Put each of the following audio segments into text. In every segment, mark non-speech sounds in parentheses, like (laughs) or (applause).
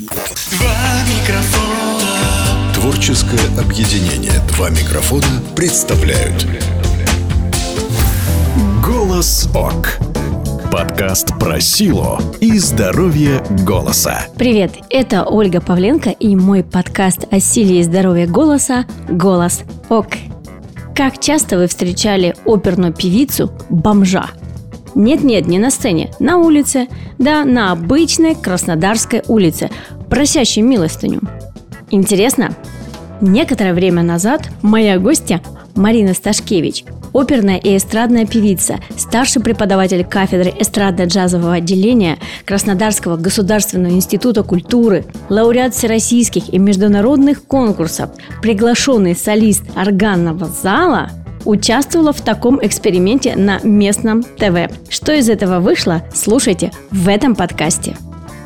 Два микрофона. Творческое объединение «Два микрофона» представляют «Голос ОК» Подкаст про силу и здоровье голоса Привет, это Ольга Павленко и мой подкаст о силе и здоровье голоса «Голос ОК». Как часто вы встречали оперную певицу «Бомжа»? Нет-нет, не на сцене, на улице, да, на обычной Краснодарской улице, просящей милостыню. Интересно? Некоторое время назад моя гостья Марина Сташкевич, оперная и эстрадная певица, старший преподаватель кафедры эстрадно-джазового отделения Краснодарского государственного института культуры, лауреат всероссийских и международных конкурсов, приглашенный солист органного зала – участвовала в таком эксперименте на местном ТВ. Что из этого вышло, слушайте в этом подкасте.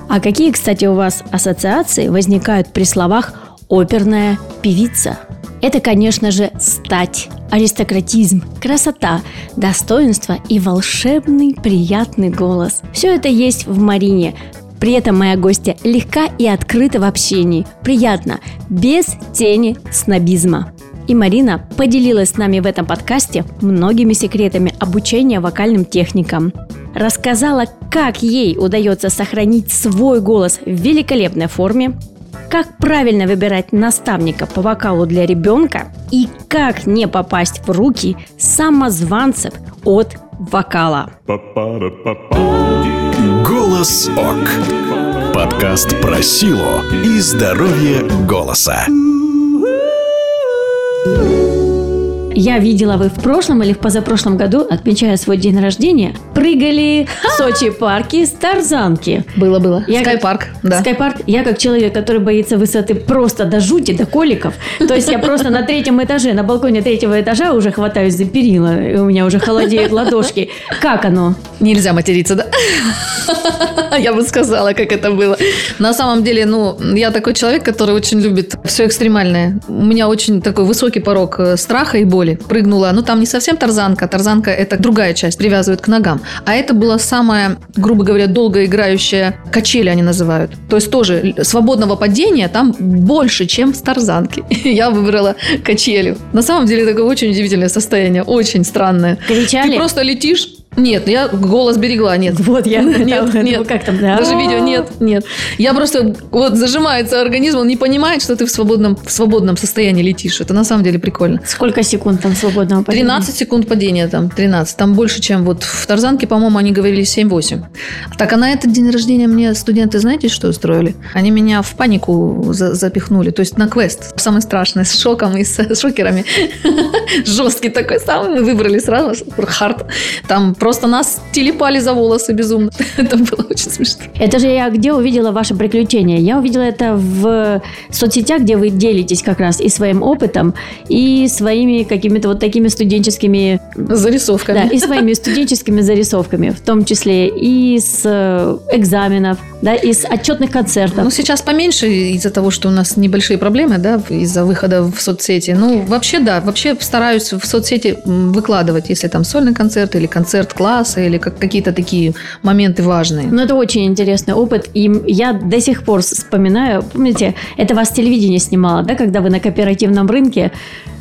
А какие, кстати, у вас ассоциации возникают при словах «оперная певица»? Это, конечно же, стать, аристократизм, красота, достоинство и волшебный приятный голос. Все это есть в Марине, при этом моя гостья легка и открыта в общении, приятно, без тени снобизма. И Марина поделилась с нами в этом подкасте многими секретами обучения вокальным техникам. Рассказала, как ей удается сохранить свой голос в великолепной форме, как правильно выбирать наставника по вокалу для ребенка и как не попасть в руки самозванцев от вокала. «Голос ОК» Подкаст про силу и здоровье голоса Ooh. Я видела, вы в прошлом или в позапрошлом году, отмечая свой день рождения, прыгали в Сочи парке с тарзанки. Было, было. Я Скайпарк, как, да. Скайпарк. Я как человек, который боится высоты просто до жути, до коликов. То есть я просто на третьем этаже, на балконе третьего этажа уже хватаюсь за перила, и у меня уже холодеют ладошки. Как оно? Нельзя материться, да? Я бы сказала, как это было. На самом деле, ну, я такой человек, который очень любит все экстремальное. У меня очень такой высокий порог э, страха и боли. Прыгнула, ну, там не совсем тарзанка. Тарзанка – это другая часть, привязывают к ногам. А это была самая, грубо говоря, долгоиграющая качели они называют. То есть тоже свободного падения там больше, чем в тарзанке. (laughs) Я выбрала качели. На самом деле, такое очень удивительное состояние, очень странное. Кричали? Ты просто летишь, нет, я голос берегла, нет. Вот я Нет, думала, нет. как там, да? Даже видео нет, нет. Я просто вот зажимается организм, он не понимает, что ты в свободном, в свободном состоянии летишь. Это на самом деле прикольно. Сколько секунд там свободного падения? 13 секунд падения там, 13. Там больше, чем вот в Тарзанке, по-моему, они говорили 7-8. Так, а на этот день рождения мне студенты, знаете, что устроили? Они меня в панику за- запихнули, то есть на квест. Самый страшный, с шоком и с шокерами. Жесткий такой самый. Мы выбрали сразу хард. Там просто нас телепали за волосы безумно. (laughs) Это было очень смешно. Это же я где увидела ваше приключение? Я увидела это в соцсетях, где вы делитесь как раз и своим опытом, и своими какими-то вот такими студенческими... Зарисовками. Да, и (laughs) своими студенческими зарисовками, в том числе и с э, экзаменов, да, и с отчетных концертов. Ну, сейчас поменьше из-за того, что у нас небольшие проблемы, да, из-за выхода в соцсети. Ну, вообще, да, вообще стараюсь в соцсети выкладывать, если там сольный концерт или концерт класса, или как, какие-то такие моменты важные. Ну, это очень интересный опыт, и я до сих пор вспоминаю, помните, это вас телевидение снимало, да, когда вы на кооперативном рынке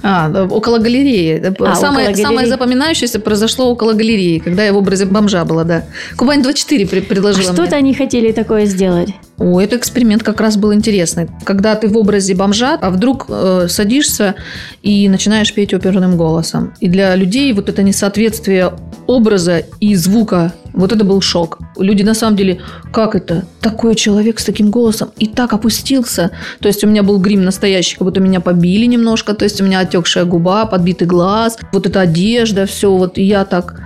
А, около галереи. А, самое, около галереи. самое запоминающееся произошло около галереи, когда я в образе бомжа была, да. Кубань-24 при- А предложила мне. что-то они хотели такое сделать. О, этот эксперимент как раз был интересный. Когда ты в образе бомжа, а вдруг э, садишься и начинаешь петь оперным голосом. И для людей вот это несоответствие образа и звука, вот это был шок. Люди на самом деле, как это? Такой человек с таким голосом и так опустился. То есть у меня был грим настоящий, как будто меня побили немножко. То есть у меня отекшая губа, подбитый глаз, вот эта одежда, все. Вот и я так...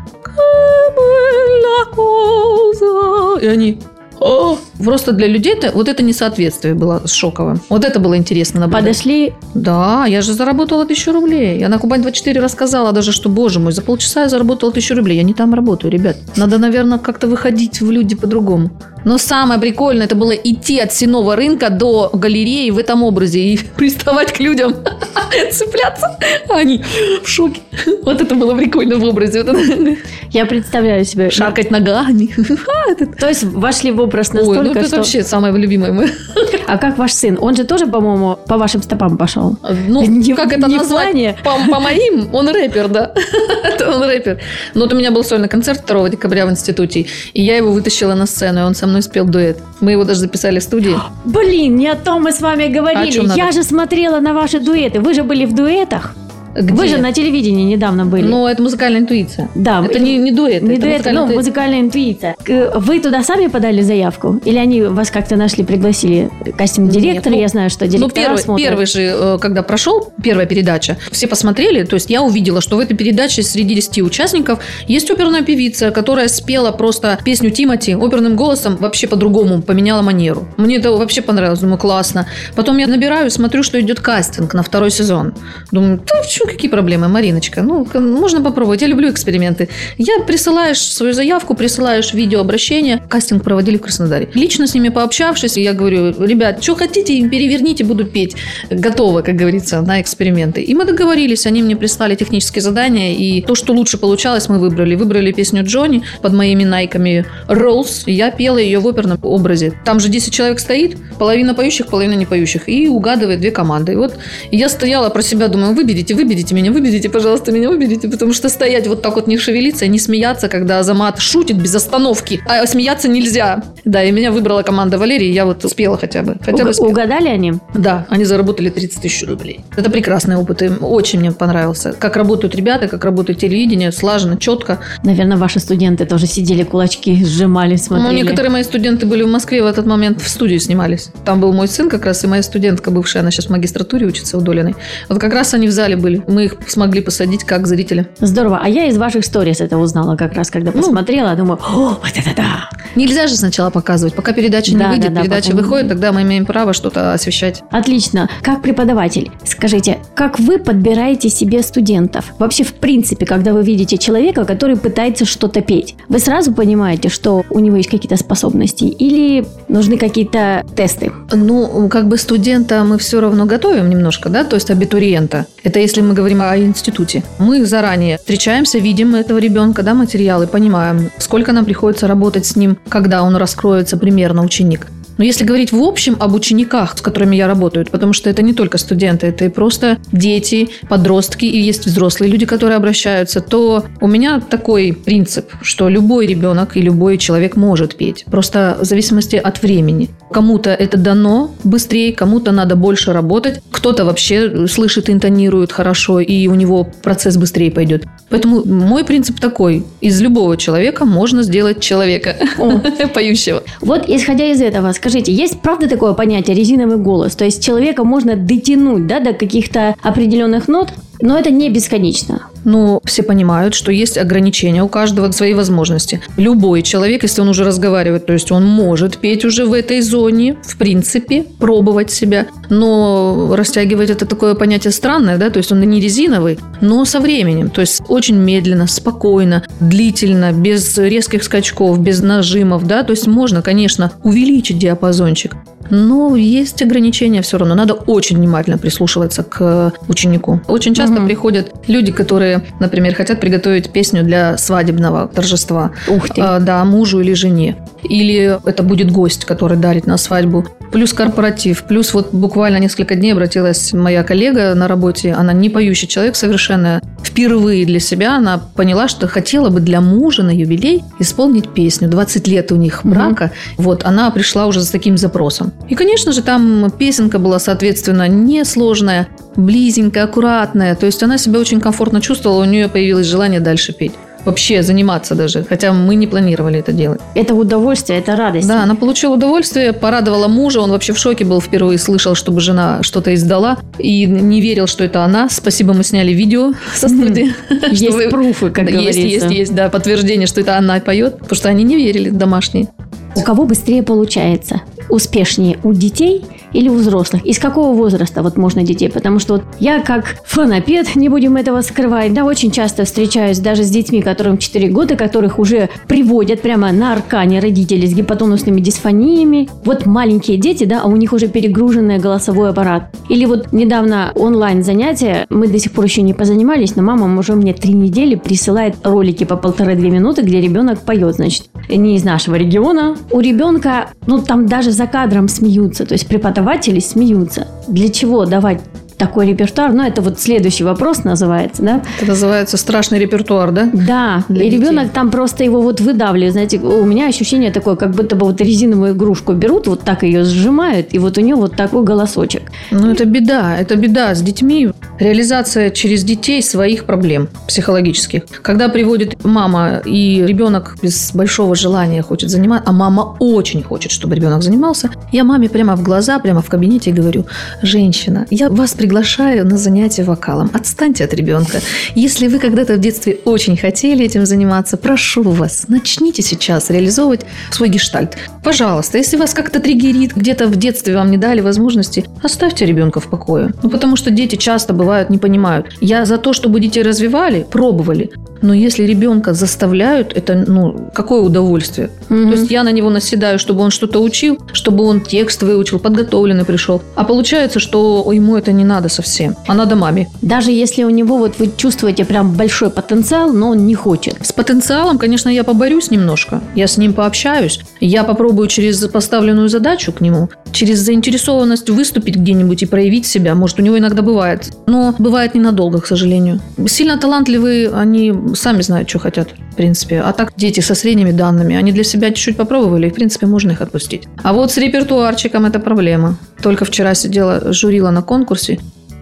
И они... «О!» Просто для людей это, вот это несоответствие было шоковым. Вот это было интересно наблюдать. Подошли, Да, я же заработала тысячу рублей. Я на Кубань-24 рассказала даже, что, боже мой, за полчаса я заработала тысячу рублей. Я не там работаю, ребят. Надо, наверное, как-то выходить в люди по-другому. Но самое прикольное, это было идти от сеного рынка до галереи в этом образе и (laughs) приставать к людям, (laughs) цепляться. Они в шоке. Вот это было прикольно в образе. (laughs) Я представляю себе. Шаркать ногами. А, То есть вошли в образ Ой, настолько, ну это вообще самое любимое мое. А как ваш сын? Он же тоже, по-моему, по вашим стопам пошел. Ну, как это плане. По, моим, он рэпер, да. Это он рэпер. Ну, вот у меня был сольный концерт 2 декабря в институте, и я его вытащила на сцену, и он со мной спел дуэт. Мы его даже записали в студии. Блин, не о том мы с вами А говорили. надо? Я же смотрела на ваши дуэты. Вы же были в дуэтах. Вы Где? же на телевидении недавно были. Ну, это музыкальная интуиция. да, Это не, не дуэт, Не это дуэт, музыкальная ну, интуиция. музыкальная интуиция. Вы туда сами подали заявку? Или они вас как-то нашли, пригласили? Кастинг-директор, ну, я знаю, что Ну, директора первый, смотрят. первый же, э, когда прошел, первая передача, все посмотрели, то есть я увидела, что в этой передаче среди 10 участников есть оперная певица, которая спела просто песню Тимати оперным голосом, вообще по-другому, поменяла манеру. Мне это вообще понравилось, думаю, классно. Потом я набираю, смотрю, что идет кастинг на второй сезон. Думаю, да какие проблемы, Мариночка? Ну, можно попробовать, я люблю эксперименты. Я присылаешь свою заявку, присылаешь видеообращение. Кастинг проводили в Краснодаре. Лично с ними пообщавшись, я говорю, ребят, что хотите, переверните, буду петь. Готово, как говорится, на эксперименты. И мы договорились, они мне прислали технические задания, и то, что лучше получалось, мы выбрали. Выбрали песню Джонни под моими найками и я пела ее в оперном образе. Там же 10 человек стоит, половина поющих, половина не поющих, и угадывает две команды. И вот я стояла про себя, думаю, выберите, выберите меня, выберите, пожалуйста, меня выберите, потому что стоять вот так вот не шевелиться, и не смеяться, когда Азамат шутит без остановки, а смеяться нельзя. Да, и меня выбрала команда Валерии, и я вот спела хотя бы. Хотя бы Уг- спела. Угадали они? Да, они заработали 30 тысяч рублей. Это прекрасный опыт, им очень мне понравился. Как работают ребята, как работает телевидение, слаженно, четко. Наверное, ваши студенты тоже сидели, кулачки сжимали, Ну, смотрели. некоторые мои студенты были в Москве в этот момент в студию снимались. Там был мой сын как раз и моя студентка бывшая, она сейчас в магистратуре учится у Долиной. Вот как раз они в зале были. Мы их смогли посадить как зрителя. Здорово. А я из ваших сторис это узнала как раз, когда Ну. посмотрела. Думаю, о, вот это да. Нельзя же сначала показывать. Пока передача Да, не выйдет, да, да, передача потом- выходит, тогда мы имеем право что-то освещать. Отлично. Как преподаватель, скажите, как вы подбираете себе студентов? Вообще, в принципе, когда вы видите человека, который пытается что-то петь, вы сразу понимаете, что у него есть какие-то способности? Или нужны какие-то тесты? Ну, как бы студента мы все равно готовим немножко, да, то есть абитуриента. Это если мы говорим о институте. Мы заранее встречаемся, видим этого ребенка, да, материалы, понимаем, сколько нам приходится работать с ним, когда он раскроется примерно ученик. Но если говорить в общем об учениках, с которыми я работаю, потому что это не только студенты, это и просто дети, подростки, и есть взрослые люди, которые обращаются, то у меня такой принцип, что любой ребенок и любой человек может петь. Просто в зависимости от времени. Кому-то это дано быстрее, кому-то надо больше работать, кто-то вообще слышит, интонирует хорошо, и у него процесс быстрее пойдет. Поэтому мой принцип такой. Из любого человека можно сделать человека (laughs) поющего. Вот, исходя из этого, скажите, есть правда такое понятие резиновый голос? То есть человека можно дотянуть да, до каких-то определенных нот, но это не бесконечно. Ну, все понимают, что есть ограничения у каждого свои возможности. Любой человек, если он уже разговаривает, то есть он может петь уже в этой зоне, в принципе, пробовать себя. Но растягивать это такое понятие странное, да, то есть он не резиновый, но со временем. То есть очень медленно, спокойно, длительно, без резких скачков, без нажимов, да, то есть можно, конечно, увеличить диапазончик. Но есть ограничения все равно. Надо очень внимательно прислушиваться к ученику. Очень часто Мгм. приходят люди, которые, например, хотят приготовить песню для свадебного торжества. Ух ты. А, да, мужу или жене. Или это будет гость, который дарит на свадьбу. Плюс корпоратив. Плюс вот буквально несколько дней обратилась моя коллега на работе. Она не поющий человек совершенно. Впервые для себя она поняла, что хотела бы для мужа на юбилей исполнить песню. 20 лет у них брака. Вот она пришла уже с таким запросом. И, конечно же, там песенка была, соответственно, несложная, близенькая, аккуратная. То есть она себя очень комфортно чувствовала, у нее появилось желание дальше петь. Вообще заниматься даже, хотя мы не планировали это делать. Это удовольствие, это радость. Да, она получила удовольствие, порадовала мужа, он вообще в шоке был впервые, слышал, чтобы жена что-то издала, и не верил, что это она. Спасибо, мы сняли видео со студии. (laughs) Есть пруфы, как говорится. Есть, есть, есть, да, подтверждение, что это она поет, потому что они не верили, домашние. У кого быстрее получается? Успешнее у детей или у взрослых? Из какого возраста вот можно детей? Потому что вот я как фанапед, не будем этого скрывать, да, очень часто встречаюсь даже с детьми, которым 4 года, которых уже приводят прямо на аркане родители с гипотонусными дисфониями. Вот маленькие дети, да, а у них уже перегруженный голосовой аппарат. Или вот недавно онлайн занятия, мы до сих пор еще не позанимались, но мама уже мне три недели присылает ролики по полторы-две минуты, где ребенок поет, значит, не из нашего региона, у ребенка, ну там даже за кадром смеются, то есть преподаватели смеются. Для чего давать такой репертуар? Ну, это вот следующий вопрос называется, да? Это называется страшный репертуар, да? Да, Для и ребенок детей. там просто его вот выдавливает. Знаете, у меня ощущение такое, как будто бы вот резиновую игрушку берут, вот так ее сжимают, и вот у нее вот такой голосочек. Ну, это беда. Это беда с детьми. Реализация через детей своих проблем психологических. Когда приводит мама, и ребенок без большого желания хочет заниматься, а мама очень хочет, чтобы ребенок занимался, я маме прямо в глаза, прямо в кабинете говорю, женщина, я вас приглашаю на занятие вокалом. Отстаньте от ребенка. Если вы когда-то в детстве очень хотели этим заниматься, прошу вас, начните сейчас реализовывать свой гештальт. Пожалуйста, если вас как-то триггерит, где-то в детстве вам не дали возможности, оставьте ребенка в покое. Ну, потому что дети часто бывают не понимают. Я за то, чтобы детей развивали, пробовали. Но если ребенка заставляют, это, ну, какое удовольствие. Мгм. То есть я на него наседаю, чтобы он что-то учил, чтобы он текст выучил, подготовленный пришел. А получается, что ему это не надо совсем, а надо маме. Даже если у него вот вы чувствуете прям большой потенциал, но он не хочет. С потенциалом, конечно, я поборюсь немножко. Я с ним пообщаюсь. Я попробую через поставленную задачу к нему, через заинтересованность выступить где-нибудь и проявить себя. Может, у него иногда бывает. Но бывает ненадолго, к сожалению. Сильно талантливые, они сами знают, что хотят, в принципе. А так дети со средними данными, они для себя чуть-чуть попробовали, и, в принципе, можно их отпустить. А вот с репертуарчиком это проблема. Только вчера сидела, журила на конкурсе,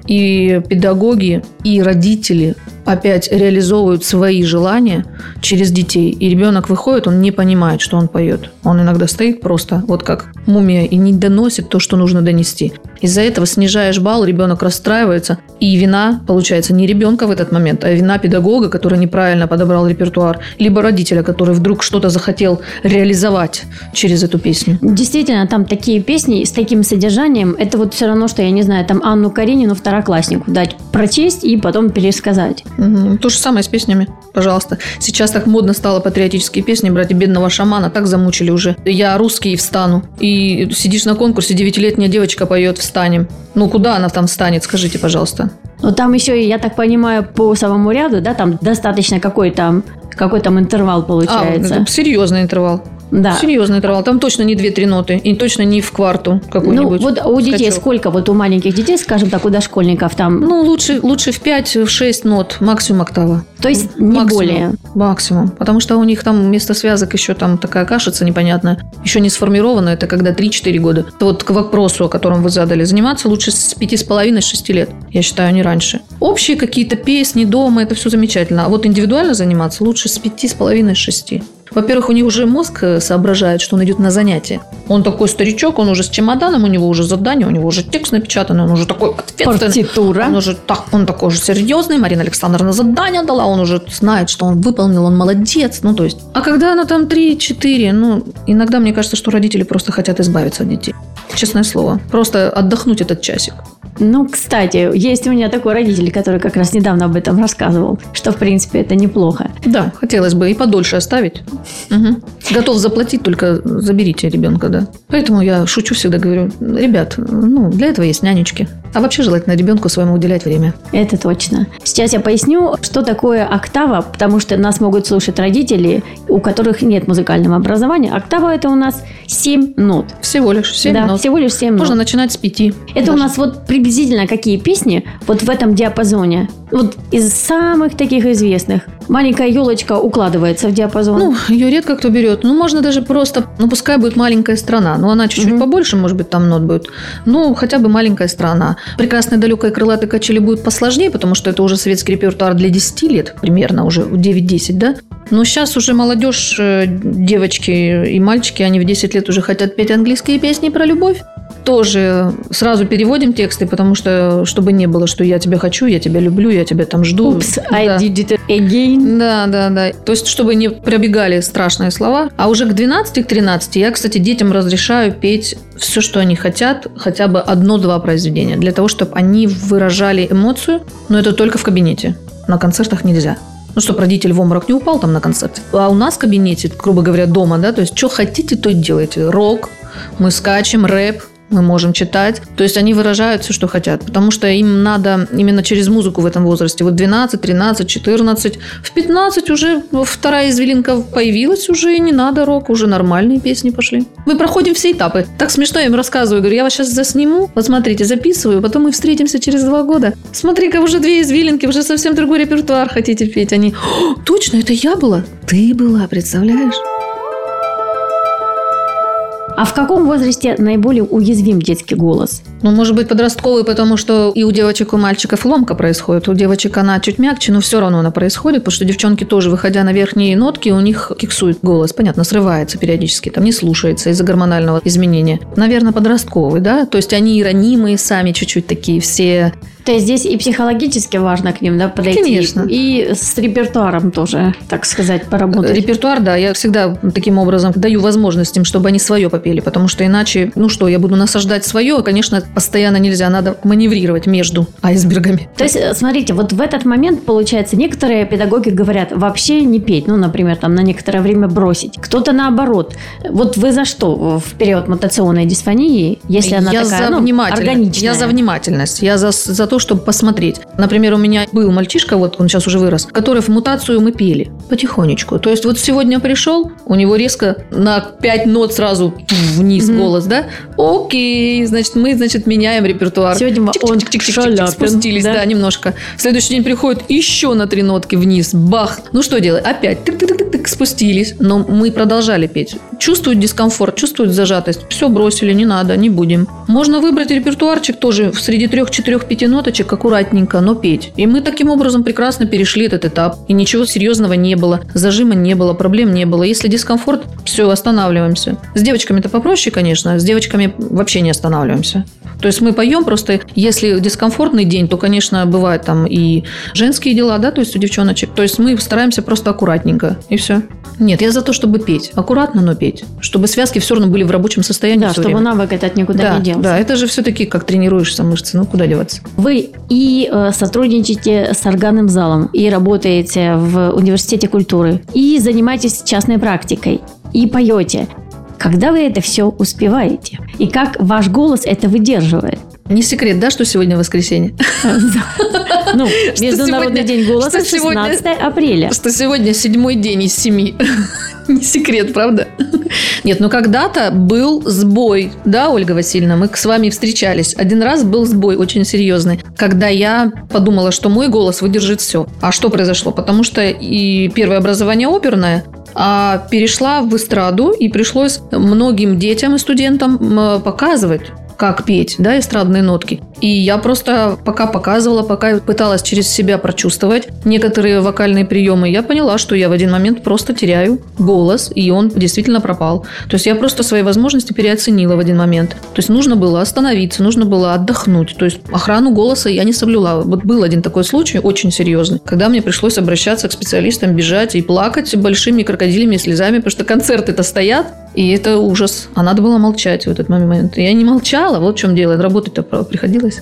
и педагоги, и родители опять реализовывают свои желания через детей. И ребенок выходит, он не понимает, что он поет. Он иногда стоит просто вот как мумия и не доносит то, что нужно донести. Из-за этого снижаешь балл, ребенок расстраивается. И вина, получается, не ребенка в этот момент, а вина педагога, который неправильно подобрал репертуар, либо родителя, который вдруг что-то захотел реализовать через эту песню. Действительно, там такие песни с таким содержанием, это вот все равно, что, я не знаю, там Анну Каренину второкласснику дать прочесть и потом пересказать. Мгм. То же самое с песнями, пожалуйста. Сейчас так модно стало патриотические песни брать. И бедного шамана так замучили уже. Я русский встану. И сидишь на конкурсе, девятилетняя девочка поет «Встанем». Ну, куда она там встанет, скажите, пожалуйста. Но там еще, я так понимаю, по самому ряду, да, там достаточно какой там какой там интервал получается. А, серьезный интервал. Да. Серьезный интервал. Там точно не 2-3 ноты. И точно не в кварту Ну, какую-нибудь. вот у детей скачок. сколько, вот у маленьких детей, скажем так, у дошкольников там, Ну, лучше, лучше в 5-6 нот, максимум октава. то есть не Максимум. более. Максимум. Потому что у них там вместо связок еще там такая кашица непонятная. Еще не сформирована. Это когда 3-4 года. Это вот к вопросу, о котором вы задали. Заниматься лучше с 5,5-6 лет. Я считаю, не раньше. Общие какие-то песни дома, это все замечательно. А вот индивидуально заниматься лучше с 5,5-6. Во-первых, у них уже мозг э, соображает, что он идет на занятие. Он такой старичок, он уже с чемоданом, у него уже задание, у него уже текст напечатанный, он уже такой ответственный. Партитура. Он уже так, он такой же серьезный. Марина Александровна задание дала, он уже знает, что он выполнил, он молодец. Ну, то есть. А когда она там 3-4, ну, иногда мне кажется, что родители просто хотят избавиться от детей. Честное слово. Просто отдохнуть этот часик. Ну, кстати, есть у меня такой родитель, который как раз недавно об этом рассказывал, что, в принципе, это неплохо. Да, хотелось бы и подольше оставить. Мгм. Готов заплатить, только заберите ребенка, да. Поэтому я шучу всегда, говорю, ребят, ну, для этого есть нянечки. А вообще желательно ребенку своему уделять время. Это точно. Сейчас я поясню, что такое октава, потому что нас могут слушать родители, у которых нет музыкального образования. Октава – это у нас 7 нот. Всего лишь 7 да, нот. Всего лишь 7 Можно нот. начинать с пяти. Это у даже. нас вот приблизительно какие песни вот в этом диапазоне. Вот из самых таких известных. Маленькая елочка укладывается в диапазон. Ну, ее редко кто берет. Ну, можно даже просто, ну, пускай будет маленькая страна. Ну, она чуть-чуть Мгм. побольше, может быть, там нот будет. Ну, хотя бы маленькая страна. Прекрасная далекая крылатая качели будет посложнее, потому что это уже советский репертуар для 10 лет, примерно уже 9-10, да? Но сейчас уже молодежь, э, девочки и мальчики, они в 10 лет уже хотят петь английские песни про любовь. Тоже сразу переводим тексты, потому что, чтобы не было, что я тебя хочу, я тебя люблю, я тебя там жду. I Да. did it again. Да, да, да. То есть, чтобы не пробегали страшные слова. А уже к 12 к 13 я, кстати, детям разрешаю петь все, что они хотят, хотя бы одно-два произведения, для того, чтобы они выражали эмоцию, но это только в кабинете. На концертах нельзя. Ну, чтобы родитель в обморок не упал там на концерте. А у нас в кабинете, грубо говоря, дома, да, то есть, что хотите, то и делайте. Рок, мы скачем, рэп, мы можем читать. То есть они выражают все, что хотят, потому что им надо именно через музыку в этом возрасте. Вот 12, 13, 14. В 15 уже вторая извилинка появилась, уже и не надо рок, уже нормальные песни пошли. Мы проходим все этапы. Так смешно я им рассказываю. Говорю, я вас сейчас засниму, вот смотрите, записываю, потом мы встретимся через два года. Смотри-ка, уже две извилинки, уже совсем другой репертуар хотите петь. Они, «О, точно, это я была? Ты была, представляешь? А в каком возрасте наиболее уязвим детский голос? Ну, может быть, подростковый, потому что и у девочек, и у мальчиков ломка происходит. У девочек она чуть мягче, но все равно она происходит, потому что девчонки тоже, выходя на верхние нотки, у них киксует голос. Понятно, срывается периодически, там не слушается из-за гормонального изменения. Наверное, подростковый, да? То есть они и ранимые сами чуть-чуть такие все. То есть здесь и психологически важно к ним да, подойти, Конечно. и с репертуаром тоже, так сказать, поработать. Репертуар, да, я всегда таким образом даю возможность им, чтобы они свое попели, потому что иначе, ну что, я буду насаждать свое, конечно, постоянно нельзя, надо маневрировать между айсбергами. То есть, э, смотрите, вот в этот момент, получается, некоторые педагоги говорят вообще не петь, ну, например, там на некоторое время бросить. Кто-то наоборот. Вот вы за что в период мутационной дисфонии, если она я такая, за ну, органичная? Я за внимательность. Я за, за то, чтобы посмотреть. Например, у меня был мальчишка, вот он сейчас уже вырос, который в мутацию мы пели потихонечку. То есть вот сегодня пришел, у него резко на 5 нот сразу вниз Мгм. голос, да? Окей, значит, мы, значит, меняем репертуар. Сегодня он Чик-чик-чик-чик-чик, Шаляпин, спустились, да? да? немножко. В следующий день приходит еще на три нотки вниз, бах. Ну что делать? Опять тык-тык-тык-тык, спустились. Но мы продолжали петь. Чувствуют дискомфорт, чувствуют зажатость. Все бросили, не надо, не будем. Можно выбрать репертуарчик тоже среди трех, четырех, пяти ноточек аккуратненько, но петь. И мы таким образом прекрасно перешли этот этап. И ничего серьезного не было, зажима не было, проблем не было. Если дискомфорт, все, останавливаемся. С девочками-то попроще, конечно. С девочками вообще не останавливаемся. То есть мы поем просто, если дискомфортный день, то, конечно, бывают там и женские дела, да, то есть у девчоночек. То есть мы стараемся просто аккуратненько, и все. Нет, я за то, чтобы петь. Аккуратно, но петь. Чтобы связки все равно были в рабочем состоянии Да, чтобы время. навык этот никуда да, не делся. да, это же все-таки как тренируешься мышцы, ну куда деваться. Вы и э, сотрудничаете с органным залом, и работаете в университете культуры, и занимаетесь частной практикой, и поете. Когда вы это все успеваете? И как ваш голос это выдерживает? Не секрет, да, что сегодня воскресенье? Ну, Международный сегодня- день голоса что сегодня- 16 апреля. Что сегодня седьмой день из семи. (laughs) Не секрет, правда? Нет, ну когда-то был сбой, да, Ольга Васильевна, мы с вами встречались. Один раз был сбой очень серьезный, когда я подумала, что мой голос выдержит все. А что произошло? Потому что и первое образование оперное, а перешла в эстраду, и пришлось многим детям и студентам показывать как петь, да, эстрадные нотки. И я просто пока показывала, пока пыталась через себя прочувствовать некоторые вокальные приемы, я поняла, что я в один момент просто теряю голос, и он действительно пропал. То есть я просто свои возможности переоценила в один момент. То есть нужно было остановиться, нужно было отдохнуть. То есть охрану голоса я не соблюла. Вот был один такой случай, очень серьезный, когда мне пришлось обращаться к специалистам, бежать и плакать большими крокодилями слезами, потому что концерты-то стоят, и это ужас. А надо было молчать в этот момент. Я не молчала, вот в чем дело. Работать-то приходилось.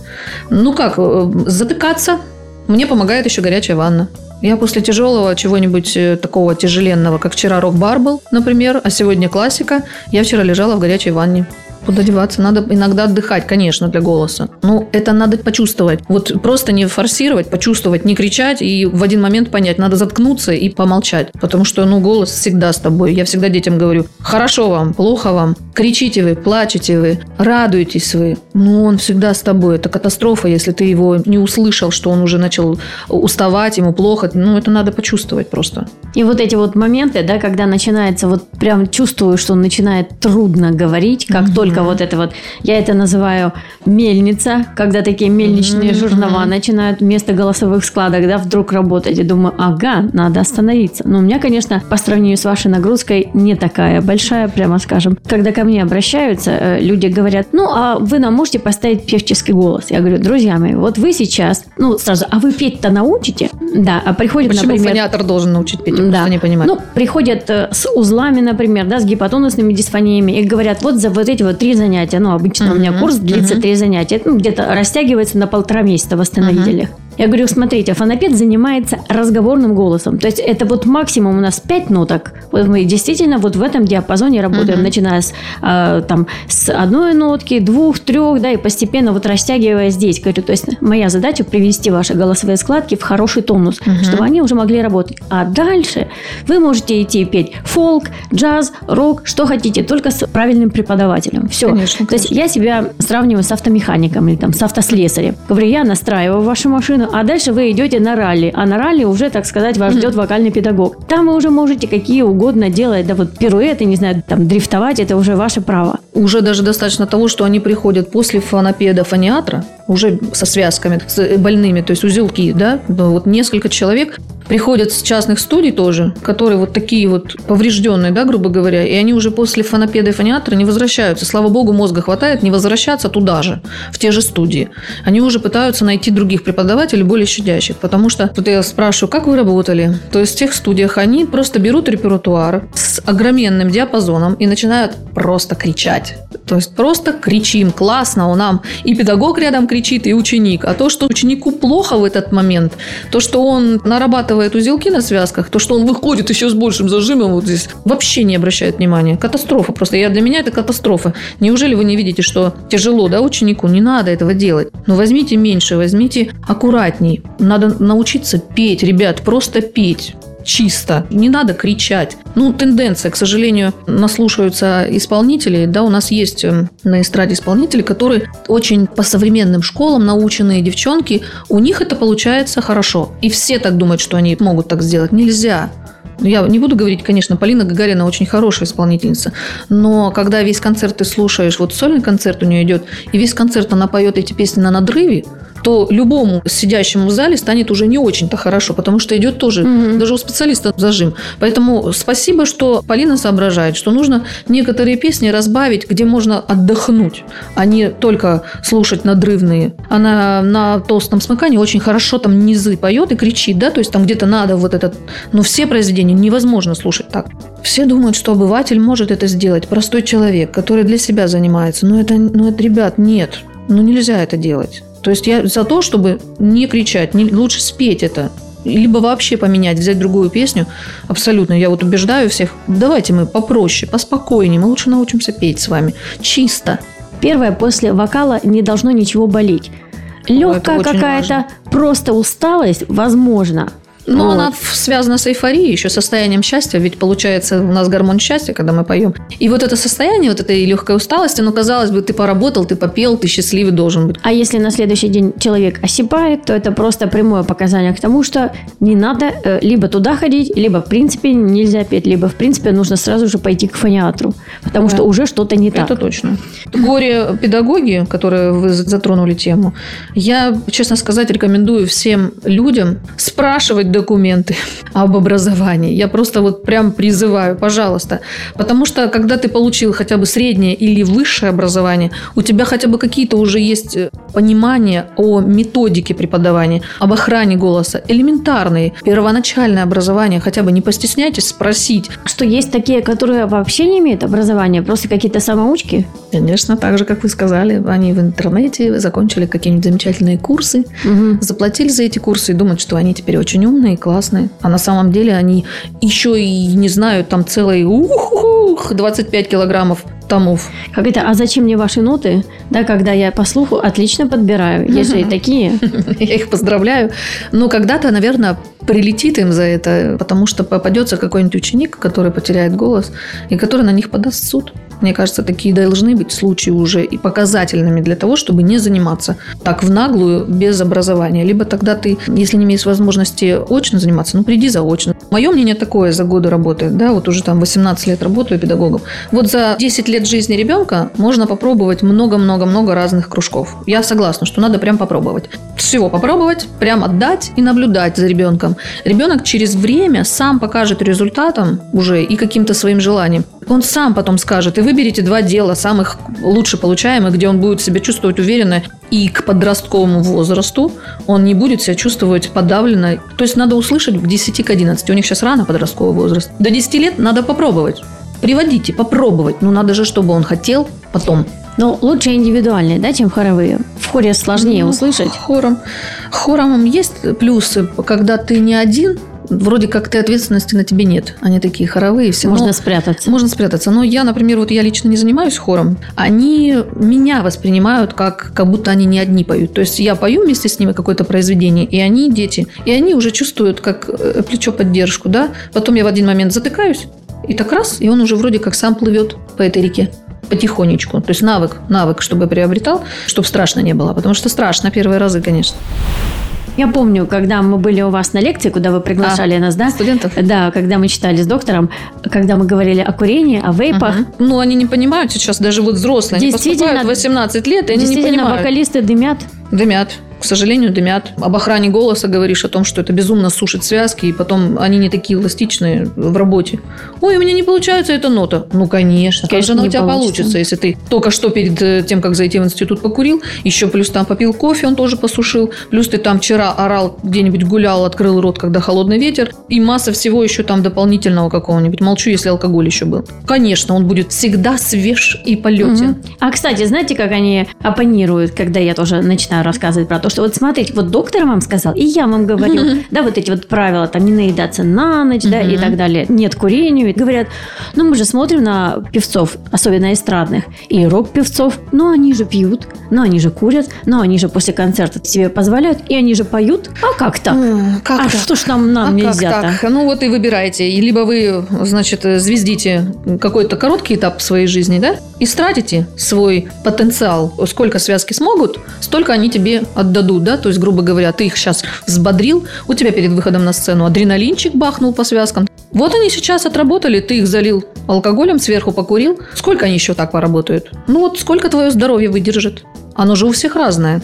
Ну как, э, затыкаться. Мне помогает еще горячая ванна. Я после тяжелого чего-нибудь э, такого тяжеленного, как вчера рок-бар был, например, а сегодня классика, я вчера лежала в горячей ванне. Куда деваться? Надо иногда отдыхать, конечно, для голоса. Но это надо почувствовать. Вот просто не форсировать, почувствовать, не кричать и в один момент понять. Надо заткнуться и помолчать. Потому что, ну, голос всегда с тобой. Я всегда детям говорю, хорошо вам, плохо вам, кричите вы, плачете вы, радуетесь вы. Ну, он всегда с тобой. Это катастрофа, если ты его не услышал, что он уже начал уставать, ему плохо. Ну, это надо почувствовать просто. И вот эти вот моменты, да, когда начинается, вот прям чувствую, что он начинает трудно говорить, как Мгм. только вот это вот, я это называю мельница, когда такие мельничные жернова мгм. начинают вместо голосовых складок, да, вдруг работать. И думаю, ага, надо остановиться. Но у меня, конечно, по сравнению с вашей нагрузкой не такая большая, прямо скажем. Когда ко мне обращаются, э, люди говорят, ну, а вы нам можете поставить певческий голос? Я говорю, друзья мои, вот вы сейчас, ну, сразу, а вы петь-то научите? Да, а приходит, Почему например... фониатор должен научить петь? Я Да. не понимаю. Ну, приходят э, с узлами, например, да, с гипотонусными дисфониями, и говорят, вот за вот эти вот три занятия, ну, обычно у меня курс длится мгм. три занятия, ну, где-то растягивается на полтора месяца в восстановителях. Я говорю, смотрите, фонопед занимается разговорным голосом. То есть это вот максимум у нас 5 ноток. Вот мы действительно вот в этом диапазоне работаем, Мгм. начиная с, э, там, с одной нотки, двух, трех, да, и постепенно вот растягивая здесь. Говорю, то есть моя задача привести ваши голосовые складки в хороший тонус, Мгм. чтобы они уже могли работать. А дальше вы можете идти петь фолк, джаз, рок, что хотите, только с правильным преподавателем. Все. Конечно, То есть я себя сравниваю с автомехаником или там с автослесарем. Говорю, я настраиваю вашу машину, а дальше вы идете на ралли. А на ралли уже, так сказать, вас ждет вокальный педагог. Там вы уже можете какие угодно делать, да вот пируэты, не знаю, там дрифтовать, это уже ваше право. Уже даже достаточно того, что они приходят после фонопеда фониатра, уже со связками, с э, больными, то есть узелки, да, Ну, вот несколько человек приходят с частных студий тоже, которые вот такие вот поврежденные, да, грубо говоря, и они уже после фонопеда и фониатра не возвращаются. Слава богу, мозга хватает не возвращаться туда же, в те же студии. Они уже пытаются найти других преподавателей, более щадящих, потому что вот я спрашиваю, как вы работали? То есть в тех студиях они просто берут репертуар с огроменным диапазоном и начинают просто кричать. То есть просто кричим, классно, у нам и педагог рядом кричит, и ученик. А то, что ученику плохо в этот момент, то, что он нарабатывает узелки на связках, то, что он выходит еще с большим зажимом вот здесь, вообще не обращает внимания. Катастрофа просто. Я, для меня это катастрофа. Неужели вы не видите, что тяжело, да, ученику? Не надо этого делать. Но возьмите меньше, возьмите аккуратней. Надо научиться петь, ребят, просто петь чисто, не надо кричать. Ну, тенденция, к сожалению, наслушаются исполнителей, да, у нас есть эм, на эстраде исполнители, которые очень по современным школам наученные девчонки, у них это получается хорошо. И все так думают, что они могут так сделать. Нельзя. Ну, Я не буду говорить, конечно, Полина Гагарина очень хорошая исполнительница, но когда весь концерт ты слушаешь, вот сольный концерт у нее идет, и весь концерт она поет эти песни на надрыве, то любому сидящему в зале станет уже не очень-то хорошо, потому что идет тоже, Мгм. даже у специалиста зажим. Поэтому спасибо, что Полина соображает, что нужно некоторые песни разбавить, где можно отдохнуть, а не только слушать надрывные. Она на толстом смыкании очень хорошо там низы поет и кричит, да, то есть там где-то надо вот этот... Но все произведения невозможно слушать так. Все думают, что обыватель может это сделать, простой человек, который для себя занимается. Но это, ну это, ребят, нет. Ну нельзя это делать. То есть я за то, чтобы не кричать, не, лучше спеть это. Либо вообще поменять, взять другую песню. Абсолютно. Я вот убеждаю всех, давайте мы попроще, поспокойнее. Мы лучше научимся петь с вами. Чисто. Первое, после вокала не должно ничего болеть. Легкая какая-то просто усталость, возможно. Но Вот. она связана с эйфорией, еще состоянием счастья, ведь получается у нас гормон счастья, когда мы поем. И вот это состояние, вот этой легкой усталости, ну, казалось бы, ты поработал, ты попел, ты счастливый должен быть. А если на следующий день человек осипает, то это просто прямое показание к тому, что не надо э, либо туда ходить, либо в принципе нельзя петь, либо в принципе нужно сразу же пойти к фониатру, потому Да. что уже что-то не так. Это точно. Горе-педагоги, которые вы затронули тему, я, честно сказать, рекомендую всем людям спрашивать документы (laughs) об образовании. Я просто вот прям призываю, пожалуйста. Потому что, когда ты получил хотя бы среднее или высшее образование, у тебя хотя бы какие-то уже есть э, понимания о методике преподавания, об охране голоса, элементарные, первоначальное образование, хотя бы не постесняйтесь спросить. Что есть такие, которые вообще не имеют образования, просто какие-то самоучки. Конечно, так же, как вы сказали, они в интернете закончили какие-нибудь замечательные курсы, Мгм. заплатили за эти курсы и думают, что они теперь очень умные и классные. А на самом деле они еще и не знают там целый ух, 25 килограммов томов. Как это, а зачем мне ваши ноты? Да, когда я по слуху отлично подбираю. Есть же и (laughs) такие. Я их поздравляю. Но когда-то, наверное, прилетит им за это, потому что попадется какой-нибудь ученик, который потеряет голос, и который на них подаст суд. Мне кажется, такие должны быть случаи уже и показательными для того, чтобы не заниматься так в наглую, без образования. Либо тогда ты, если не имеешь возможности очно заниматься, ну, приди заочно. Мое мнение такое за годы работы, да, вот уже там 18 лет работаю педагогом. Вот за 10 лет жизни ребенка можно попробовать много-много-много разных кружков. Я согласна, что надо прям попробовать. Всего попробовать, прям отдать и наблюдать за ребенком. Ребенок через время сам покажет результатом уже и каким-то своим желанием. Он сам потом скажет, и выберите два дела, самых лучше получаемых, где он будет себя чувствовать уверенно, и к подростковому возрасту он не будет себя чувствовать подавленно. То есть надо услышать к 10 к 11. У них сейчас рано подростковый возраст. До 10 лет надо попробовать. Приводите, попробовать. Ну, надо же, чтобы он хотел потом. Но лучше индивидуальные, да, чем хоровые. В хоре сложнее Ну, услышать. Хором. Хором есть плюсы, когда ты не один, вроде как ты ответственности на тебе нет. Они такие хоровые все. Можно но- спрятаться. Можно спрятаться. Но я, например, вот я лично не занимаюсь хором. Они меня воспринимают как, как будто они не одни поют. То есть я пою вместе с ними какое-то произведение, и они дети. И они уже чувствуют как э, плечо поддержку, да. Потом я в один момент затыкаюсь, и так раз, и он уже вроде как сам плывет по этой реке потихонечку. То есть навык, навык, чтобы приобретал, чтобы страшно не было. Потому что страшно первые разы, конечно. Я помню, когда мы были у вас на лекции, куда вы приглашали нас, да? Студентов? Да, когда мы читали с доктором, когда мы говорили о курении, о вейпах. Мгм. Ну, они не понимают сейчас, даже вот взрослые. Они Действительно, поступают в 18 лет, и они не Действительно, понимают. вокалисты дымят. Дымят. К сожалению, дымят. Об охране голоса говоришь о том, что это безумно сушит связки, и потом они не такие эластичные в работе. Ой, у меня не получается эта нота. Ну, конечно. Как Конечно, же она у тебя получится. получится, если ты только что перед э, тем, как зайти в институт, покурил, еще плюс там попил кофе, он тоже посушил, плюс ты там вчера орал, где-нибудь гулял, открыл рот, когда холодный ветер, и масса всего еще там дополнительного какого-нибудь. Молчу, если алкоголь еще был. Конечно, он будет всегда свеж и полетен. Мгм. А, кстати, знаете, как они оппонируют, когда я тоже начинаю рассказывать про то, что вот смотрите, вот доктор вам сказал, и я вам говорю, да, вот эти вот правила, там, не наедаться на ночь, да, и так далее, нет курению. И говорят, ну, мы же смотрим на певцов, особенно эстрадных, и рок-певцов, ну, они же пьют, ну, они же курят, ну, они же после концерта себе позволяют, и они же поют. А как так? М, Как а так? что ж нам, нам а как нельзя-то? так? Ну вот и выбирайте. Либо вы, значит, звездите какой-то короткий этап своей жизни, да, и стратите свой потенциал. Сколько связки смогут, столько они тебе отдадут, да. То есть, грубо говоря, ты их сейчас взбодрил, у тебя перед выходом на сцену адреналинчик бахнул по связкам. Вот они сейчас отработали, ты их залил алкоголем, сверху покурил. Сколько они еще так поработают? Ну вот сколько твое здоровье выдержит? Оно же у всех разное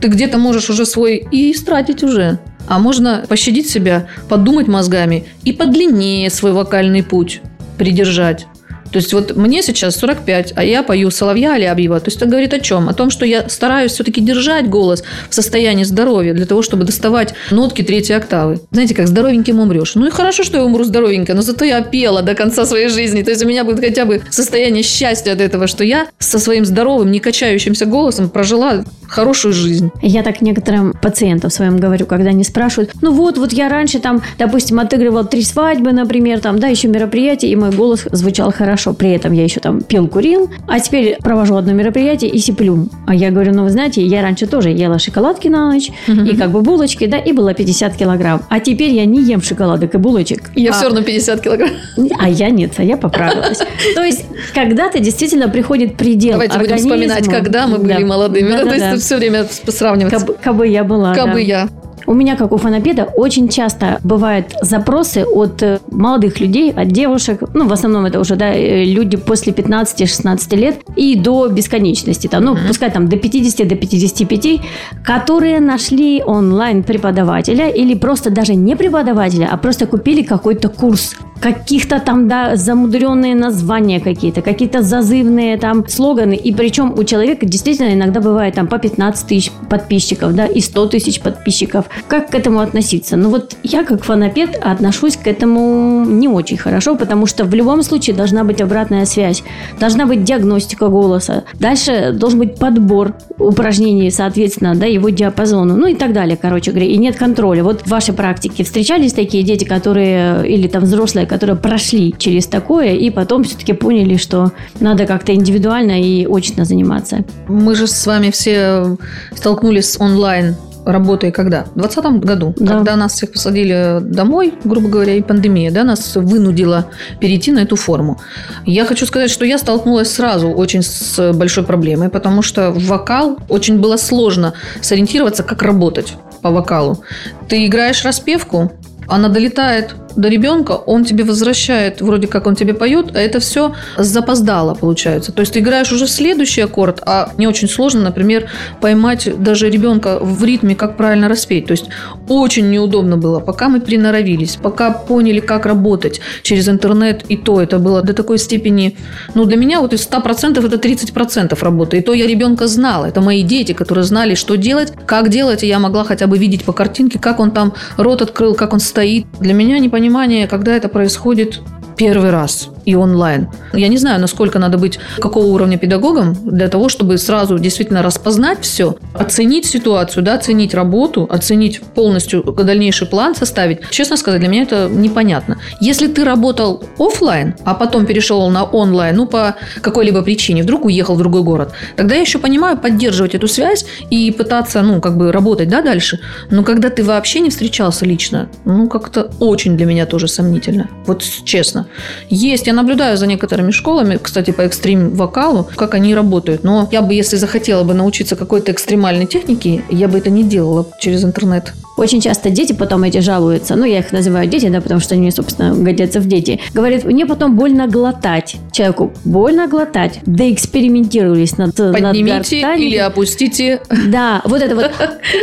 ты где-то можешь уже свой и истратить уже. А можно пощадить себя, подумать мозгами и подлиннее свой вокальный путь придержать. То есть вот мне сейчас 45, а я пою Соловья Алябьева. То есть это говорит о чем? О том, что я стараюсь все-таки держать голос в состоянии здоровья для того, чтобы доставать нотки третьей октавы. Знаете, как здоровеньким умрешь. Ну и хорошо, что я умру здоровенько, но зато я пела до конца своей жизни. То есть у меня будет хотя бы состояние счастья от этого, что я со своим здоровым, не качающимся голосом прожила хорошую жизнь. Я так некоторым пациентам своим говорю, когда они спрашивают, ну вот, вот я раньше там, допустим, отыгрывал три свадьбы, например, там, да, еще мероприятия, и мой голос звучал хорошо. При этом я еще там пил, курил, а теперь провожу одно мероприятие и сиплю. А я говорю, ну вы знаете, я раньше тоже ела шоколадки на ночь, и как бы булочки, да, и было 50 килограмм. А теперь я не ем шоколадок и булочек. Я а, все равно 50 килограмм. А я нет, а я поправилась. То есть, когда-то действительно приходит предел Давайте будем вспоминать, когда мы были Да. молодыми. да, То есть все время сравнивать. Кабы, кабы я была. Кабы да. я. У меня, как у фонопеда, очень часто бывают запросы от э, молодых людей, от девушек, ну, в основном это уже, да, э, люди после 15-16 лет и до бесконечности, там, ну, пускай там до 50, до 55, которые нашли онлайн преподавателя или просто даже не преподавателя, а просто купили какой-то курс каких-то там, да, замудренные названия какие-то, какие-то зазывные там слоганы. И причем у человека действительно иногда бывает там по 15 тысяч подписчиков, да, и 100 тысяч подписчиков. Как к этому относиться? Ну вот я как фанапед отношусь к этому не очень хорошо, потому что в любом случае должна быть обратная связь, должна быть диагностика голоса. Дальше должен быть подбор упражнений, соответственно, да, его диапазону, ну и так далее, короче говоря. И нет контроля. Вот в вашей практике встречались такие дети, которые, или там взрослые, которые прошли через такое и потом все-таки поняли, что надо как-то индивидуально и очно заниматься. Мы же с вами все столкнулись с онлайн работой когда? В 2020 году, Да. когда нас всех посадили домой, грубо говоря, и пандемия, да, нас вынудила перейти на эту форму. Я хочу сказать, что я столкнулась сразу очень с большой проблемой, потому что в вокал очень было сложно сориентироваться, как работать по вокалу. Ты играешь распевку, она долетает до ребенка, он тебе возвращает, вроде как он тебе поет, а это все запоздало получается. То есть ты играешь уже следующий аккорд, а не очень сложно, например, поймать даже ребенка в ритме, как правильно распеть. То есть очень неудобно было, пока мы приноровились, пока поняли, как работать через интернет, и то это было до такой степени, ну для меня вот из 100% это 30% работы. И то я ребенка знала, это мои дети, которые знали, что делать, как делать, и я могла хотя бы видеть по картинке, как он там рот открыл, как он стоит. Для меня непонимание, когда это происходит первый раз. И онлайн. Я не знаю, насколько надо быть, какого уровня педагогом для того, чтобы сразу действительно распознать все, оценить ситуацию, да, оценить работу, оценить полностью дальнейший план составить. Честно сказать, для меня это непонятно. Если ты работал офлайн, а потом перешел на онлайн, ну, по какой-либо причине, вдруг уехал в другой город, тогда я еще понимаю поддерживать эту связь и пытаться, ну, как бы работать, да, дальше. Но когда ты вообще не встречался лично, ну, как-то очень для меня тоже сомнительно. Вот честно. Есть, я наблюдаю за некоторыми школами, кстати, по экстрим-вокалу, как они работают. Но я бы, если захотела бы научиться какой-то экстремальной технике, я бы это не делала через интернет. Очень часто дети потом эти жалуются, ну, я их называю дети, да, потому что они, собственно, годятся в дети. Говорят, мне потом больно глотать. Человеку больно глотать. Да экспериментировались над Поднимите над или опустите. Да, вот это вот.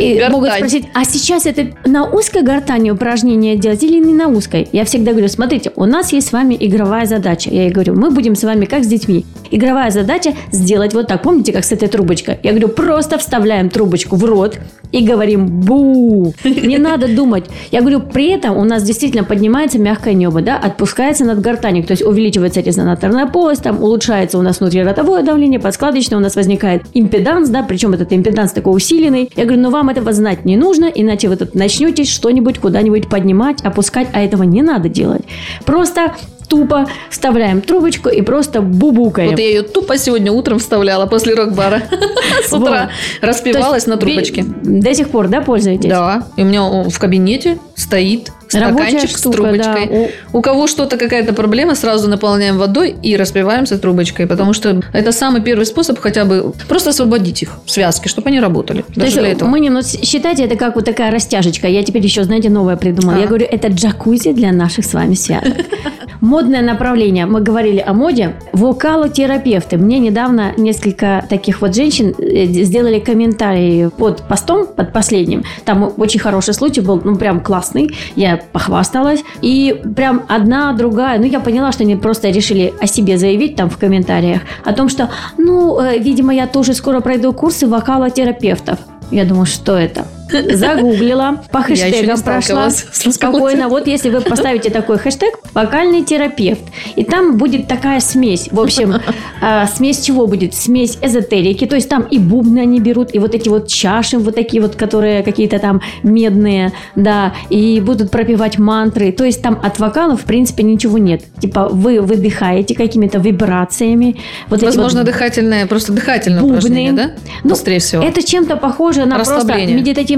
И (laughs) могут спросить, а сейчас это на узкой гортани упражнение делать или не на узкой? Я всегда говорю, смотрите, у нас есть с вами игровая задача. Я ей говорю, мы будем с вами как с детьми. Игровая задача сделать вот так. Помните, как с этой трубочкой? Я говорю, просто вставляем трубочку в рот и говорим «бу». Не надо думать. Я говорю, при этом у нас действительно поднимается мягкое небо, да, отпускается над гортанью, то есть увеличивается резонаторная полость, там улучшается у нас внутриротовое давление, подкладочное, у нас возникает импеданс, да, причем этот импеданс такой усиленный. Я говорю, ну вам этого знать не нужно, иначе вы тут начнете что-нибудь куда-нибудь поднимать, опускать, а этого не надо делать. Просто тупо вставляем трубочку и просто бубукаем. Вот я ее тупо сегодня утром вставляла после рок-бара. (laughs) С утра распевалась на трубочке. До сих пор, да, пользуетесь? Да. И у меня в кабинете стоит стаканчик с трубочкой. У кого что-то, какая-то проблема, сразу наполняем водой и распиваемся трубочкой, потому что это самый первый способ хотя бы просто освободить их связки, чтобы они работали. То есть мы не, ну, считайте, это как вот такая растяжечка. Я теперь еще, знаете, новое придумала. Я говорю, это джакузи для наших с вами связок. (laughs) Модное направление. Мы говорили о моде. Вокалотерапевты. Мне недавно несколько таких вот женщин э, сделали комментарии под постом, под последним. Там очень хороший случай был, ну прям классный. Я похвасталась. И прям одна, другая. Ну, я поняла, что они просто решили о себе заявить там в комментариях. О том, что, ну, э, видимо, я тоже скоро пройду курсы вокалотерапевтов. Я думаю, что это? Загуглила, по хэштегам прошла спокойно. Вот если вы поставите такой хэштег «вокальный терапевт», и там будет такая смесь. В общем, а, смесь чего будет? Смесь эзотерики, то есть там и бубны они берут, и вот эти вот чаши, вот такие вот, которые какие-то там медные, да, и будут пропивать мантры. То есть там от вокала, в принципе, ничего нет. Типа вы выдыхаете какими-то вибрациями. Вот Возможно, вот дыхательное, просто дыхательное бубны. упражнение, да? Ну, Быстрее всего. Это чем-то похоже на просто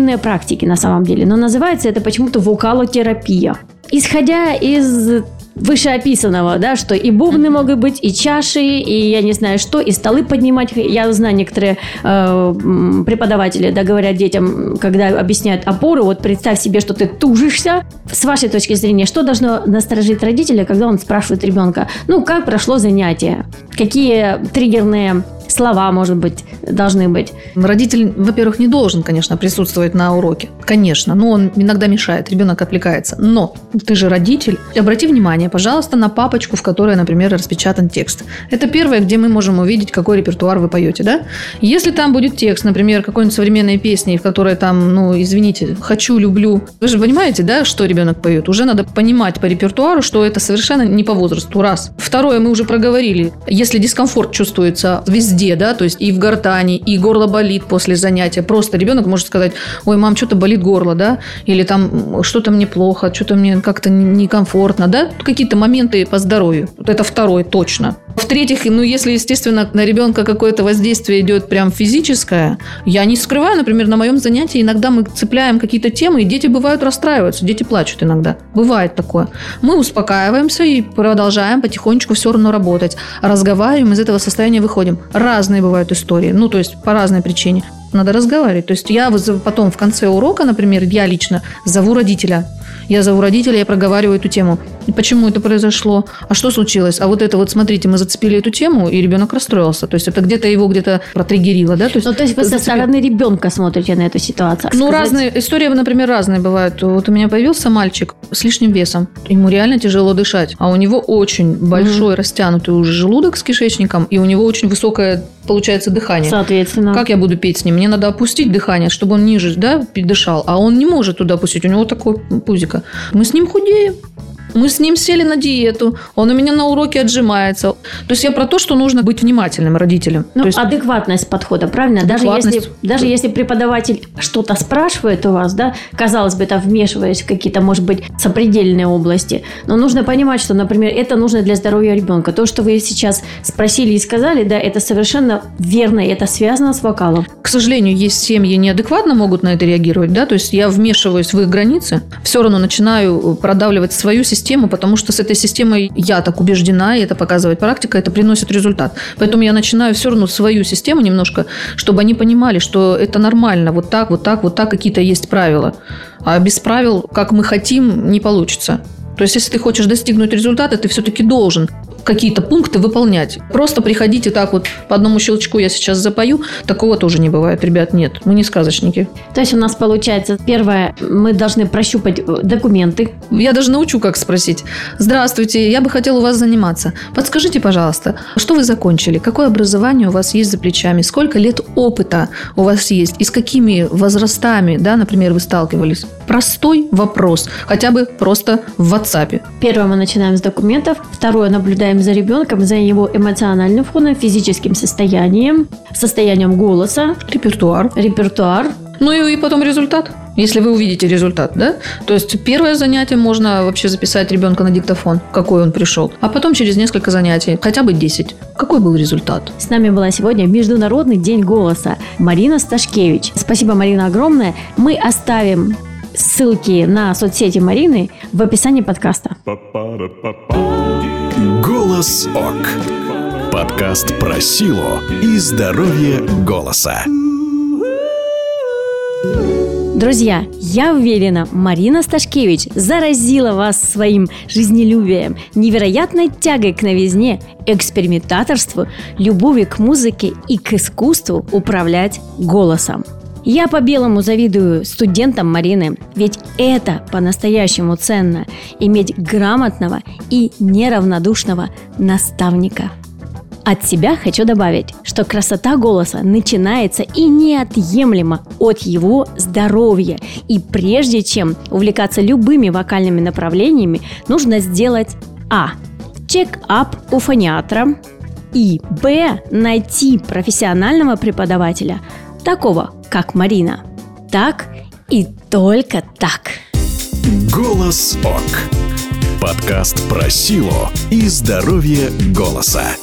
медитативные практики на самом деле, но называется это почему-то вокалотерапия. Исходя из вышеописанного, да, что и бубны могут быть, и чаши, и я не знаю что, и столы поднимать. Я знаю некоторые э, преподаватели, да, говорят детям, когда объясняют опору, вот представь себе, что ты тужишься. С вашей точки зрения, что должно насторожить родителя, когда он спрашивает ребенка, ну, как прошло занятие? Какие триггерные слова, может быть, должны быть. Родитель, во-первых, не должен, конечно, присутствовать на уроке. Конечно, но он иногда мешает, ребенок отвлекается. Но ты же родитель. Обрати внимание, пожалуйста, на папочку, в которой, например, распечатан текст. Это первое, где мы можем увидеть, какой репертуар вы поете, да? Если там будет текст, например, какой-нибудь современной песни, в которой там, ну, извините, хочу, люблю. Вы же понимаете, да, что ребенок поет? Уже надо понимать по репертуару, что это совершенно не по возрасту, раз. Второе, мы уже проговорили. Если дискомфорт чувствуется везде, везде, да, то есть и в гортани, и горло болит после занятия. Просто ребенок может сказать, ой, мам, что-то болит горло, да, или там что-то мне плохо, что-то мне как-то некомфортно, да, какие-то моменты по здоровью. Вот это второе точно. В-третьих, ну, если, естественно, на ребенка какое-то воздействие идет прям физическое, я не скрываю, например, на моем занятии иногда мы цепляем какие-то темы, и дети бывают расстраиваются, дети плачут иногда. Бывает такое. Мы успокаиваемся и продолжаем потихонечку все равно работать. Разговариваем, из этого состояния выходим. Разные бывают истории, ну, то есть по разной причине. Надо разговаривать. То есть я потом в конце урока, например, я лично зову родителя я зову родителей, я проговариваю эту тему. Почему это произошло? А что случилось? А вот это вот, смотрите, мы зацепили эту тему, и ребенок расстроился. То есть это где-то его где-то протриггерило, да? То есть, ну, то есть вы зацепили... со стороны ребенка смотрите на эту ситуацию. Ну, сказать... разные, истории, например, разные бывают. Вот у меня появился мальчик с лишним весом. Ему реально тяжело дышать. А у него очень большой mm-hmm. растянутый уже желудок с кишечником, и у него очень высокое получается дыхание. Соответственно. Как я буду петь с ним? Мне надо опустить дыхание, чтобы он ниже, да, дышал. А он не может туда опустить. У него такой пузико. Мы с ним худеем. Мы с ним сели на диету, он у меня на уроке отжимается. То есть я про то, что нужно быть внимательным родителям. Ну, есть, адекватность подхода, правильно? Даже Адекватность. если, даже если преподаватель что-то спрашивает у вас, да, казалось бы, это вмешиваясь в какие-то, может быть, сопредельные области, но нужно понимать, что, например, это нужно для здоровья ребенка. То, что вы сейчас спросили и сказали, да, это совершенно верно, и это связано с вокалом. к сожалению, есть семьи неадекватно могут на это реагировать, да, то есть я вмешиваюсь в их границы, все равно начинаю продавливать свою систему, потому что с этой системой я так убеждена, и это показывает практика, это приносит результат. Поэтому я начинаю все равно свою систему немножко, чтобы они понимали, что это нормально, вот так, вот так, вот так, какие-то есть правила. А без правил, как мы хотим, не получится. То есть, если ты хочешь достигнуть результата, ты все-таки должен какие-то пункты выполнять. Просто приходите так вот по одному щелчку я сейчас запою, такого тоже не бывает, ребят, нет, мы не сказочники. То есть у нас получается, первое, мы должны прощупать э, документы. Я даже научу, как спросить. Здравствуйте, я бы хотел у вас заниматься. Подскажите, пожалуйста, что вы закончили? Какое образование у вас есть за плечами? Сколько лет опыта у вас есть? И с какими возрастами, да, например, вы сталкивались? Простой вопрос. Хотя бы просто в WhatsApp. Первое, мы начинаем с документов. Второе, наблюдаем за ребенком, за его эмоциональным фоном, физическим состоянием, состоянием голоса, Репертуар. репертуар. Ну и, и потом результат. Если вы увидите результат, да? То есть первое занятие можно вообще записать ребенка на диктофон, какой он пришел. А потом через несколько занятий, хотя бы 10. Какой был результат? С нами была сегодня Международный день голоса Марина Сташкевич. Спасибо, Марина, огромное. Мы оставим ссылки на соцсети Марины в описании подкаста. Голос ОК. Подкаст про силу и здоровье голоса. Друзья, я уверена, Марина Сташкевич заразила вас своим жизнелюбием, невероятной тягой к новизне, экспериментаторству, любовью к музыке и к искусству управлять голосом. Я по-белому завидую студентам Марины, ведь это по-настоящему ценно – иметь грамотного и неравнодушного наставника. От себя хочу добавить, что красота голоса начинается и неотъемлемо от его здоровья. И прежде чем увлекаться любыми вокальными направлениями, нужно сделать А. Чек-ап у фониатра. И Б. Найти профессионального преподавателя, такого, как Марина. Так и только так. Голос ОК. Подкаст про силу и здоровье голоса.